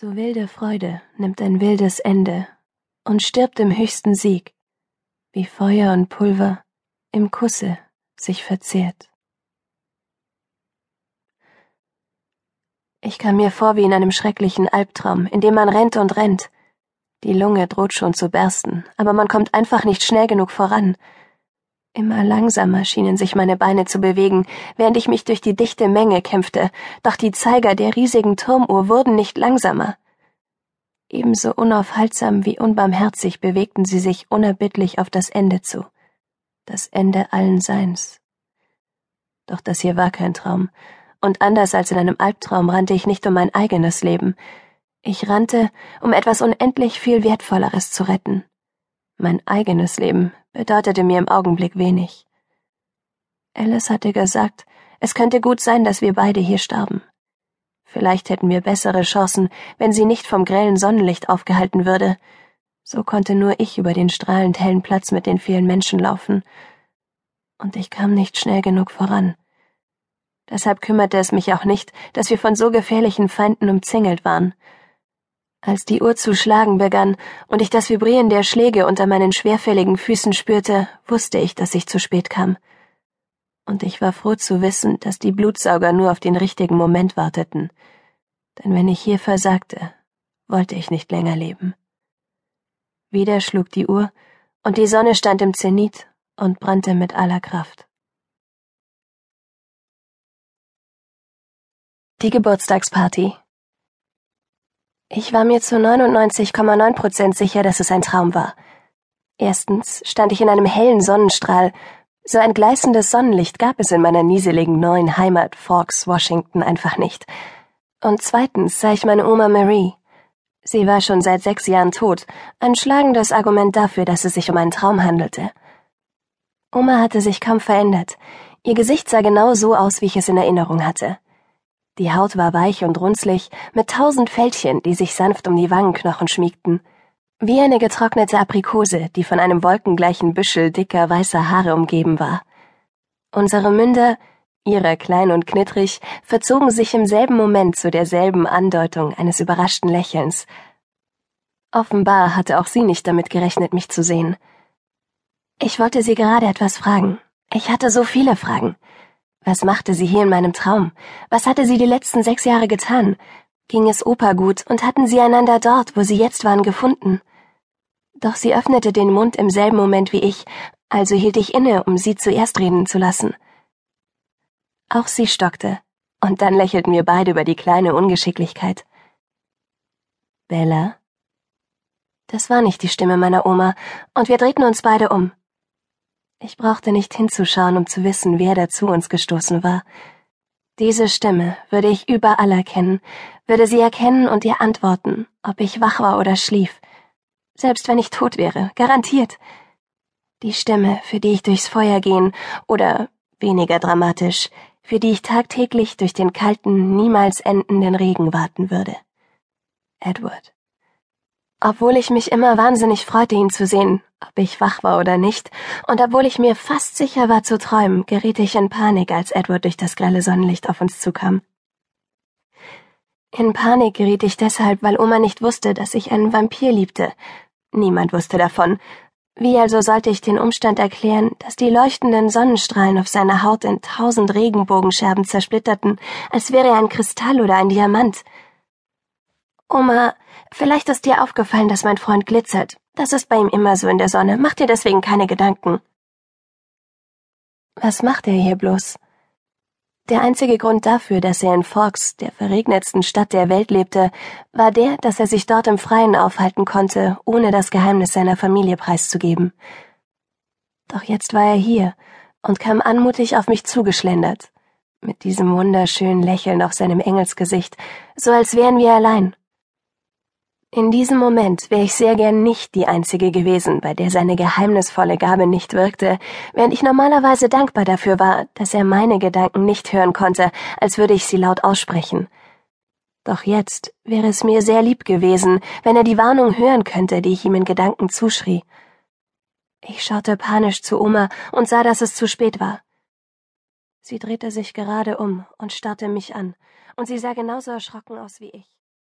So wilde Freude nimmt ein wildes Ende und stirbt im höchsten Sieg, wie Feuer und Pulver im Kusse sich verzehrt. Ich kam mir vor wie in einem schrecklichen Albtraum, in dem man rennt und rennt. Die Lunge droht schon zu bersten, aber man kommt einfach nicht schnell genug voran. Immer langsamer schienen sich meine Beine zu bewegen, während ich mich durch die dichte Menge kämpfte, doch die Zeiger der riesigen Turmuhr wurden nicht langsamer. Ebenso unaufhaltsam wie unbarmherzig bewegten sie sich unerbittlich auf das Ende zu, das Ende allen Seins. Doch das hier war kein Traum, und anders als in einem Albtraum rannte ich nicht um mein eigenes Leben, ich rannte, um etwas unendlich viel Wertvolleres zu retten. Mein eigenes Leben bedeutete mir im Augenblick wenig. Alice hatte gesagt, es könnte gut sein, dass wir beide hier starben. Vielleicht hätten wir bessere Chancen, wenn sie nicht vom grellen Sonnenlicht aufgehalten würde. So konnte nur ich über den strahlend hellen Platz mit den vielen Menschen laufen. Und ich kam nicht schnell genug voran. Deshalb kümmerte es mich auch nicht, dass wir von so gefährlichen Feinden umzingelt waren. Als die Uhr zu schlagen begann und ich das Vibrieren der Schläge unter meinen schwerfälligen Füßen spürte, wusste ich, dass ich zu spät kam. Und ich war froh zu wissen, dass die Blutsauger nur auf den richtigen Moment warteten. Denn wenn ich hier versagte, wollte ich nicht länger leben. Wieder schlug die Uhr, und die Sonne stand im Zenit und brannte mit aller Kraft. Die Geburtstagsparty ich war mir zu 99,9 Prozent sicher, dass es ein Traum war. Erstens stand ich in einem hellen Sonnenstrahl. So ein gleißendes Sonnenlicht gab es in meiner nieseligen neuen Heimat Forks, Washington einfach nicht. Und zweitens sah ich meine Oma Marie. Sie war schon seit sechs Jahren tot, ein schlagendes Argument dafür, dass es sich um einen Traum handelte. Oma hatte sich kaum verändert. Ihr Gesicht sah genau so aus, wie ich es in Erinnerung hatte. Die Haut war weich und runzlig, mit tausend Fältchen, die sich sanft um die Wangenknochen schmiegten. Wie eine getrocknete Aprikose, die von einem wolkengleichen Büschel dicker weißer Haare umgeben war. Unsere Münder, ihre klein und knittrig, verzogen sich im selben Moment zu derselben Andeutung eines überraschten Lächelns. Offenbar hatte auch sie nicht damit gerechnet, mich zu sehen. Ich wollte sie gerade etwas fragen. Ich hatte so viele Fragen. Was machte sie hier in meinem Traum? Was hatte sie die letzten sechs Jahre getan? Ging es Opa gut und hatten sie einander dort, wo sie jetzt waren, gefunden? Doch sie öffnete den Mund im selben Moment wie ich, also hielt ich inne, um sie zuerst reden zu lassen. Auch sie stockte, und dann lächelten wir beide über die kleine Ungeschicklichkeit. Bella? Das war nicht die Stimme meiner Oma, und wir drehten uns beide um. Ich brauchte nicht hinzuschauen, um zu wissen, wer da zu uns gestoßen war. Diese Stimme würde ich überall erkennen, würde sie erkennen und ihr antworten, ob ich wach war oder schlief. Selbst wenn ich tot wäre, garantiert. Die Stimme, für die ich durchs Feuer gehen, oder, weniger dramatisch, für die ich tagtäglich durch den kalten, niemals endenden Regen warten würde. Edward. Obwohl ich mich immer wahnsinnig freute, ihn zu sehen, ob ich wach war oder nicht, und obwohl ich mir fast sicher war zu träumen, geriet ich in Panik, als Edward durch das grelle Sonnenlicht auf uns zukam. In Panik geriet ich deshalb, weil Oma nicht wusste, dass ich einen Vampir liebte. Niemand wusste davon. Wie also sollte ich den Umstand erklären, dass die leuchtenden Sonnenstrahlen auf seiner Haut in tausend Regenbogenscherben zersplitterten, als wäre er ein Kristall oder ein Diamant? Oma, vielleicht ist dir aufgefallen, dass mein Freund glitzert. Das ist bei ihm immer so in der Sonne. Mach dir deswegen keine Gedanken. Was macht er hier bloß? Der einzige Grund dafür, dass er in Forks, der verregnetsten Stadt der Welt lebte, war der, dass er sich dort im Freien aufhalten konnte, ohne das Geheimnis seiner Familie preiszugeben. Doch jetzt war er hier und kam anmutig auf mich zugeschlendert, mit diesem wunderschönen Lächeln auf seinem Engelsgesicht, so als wären wir allein. In diesem Moment wäre ich sehr gern nicht die Einzige gewesen, bei der seine geheimnisvolle Gabe nicht wirkte, während ich normalerweise dankbar dafür war, dass er meine Gedanken nicht hören konnte, als würde ich sie laut aussprechen. Doch jetzt wäre es mir sehr lieb gewesen, wenn er die Warnung hören könnte, die ich ihm in Gedanken zuschrie. Ich schaute panisch zu Oma und sah, dass es zu spät war. Sie drehte sich gerade um und starrte mich an, und sie sah genauso erschrocken aus wie ich.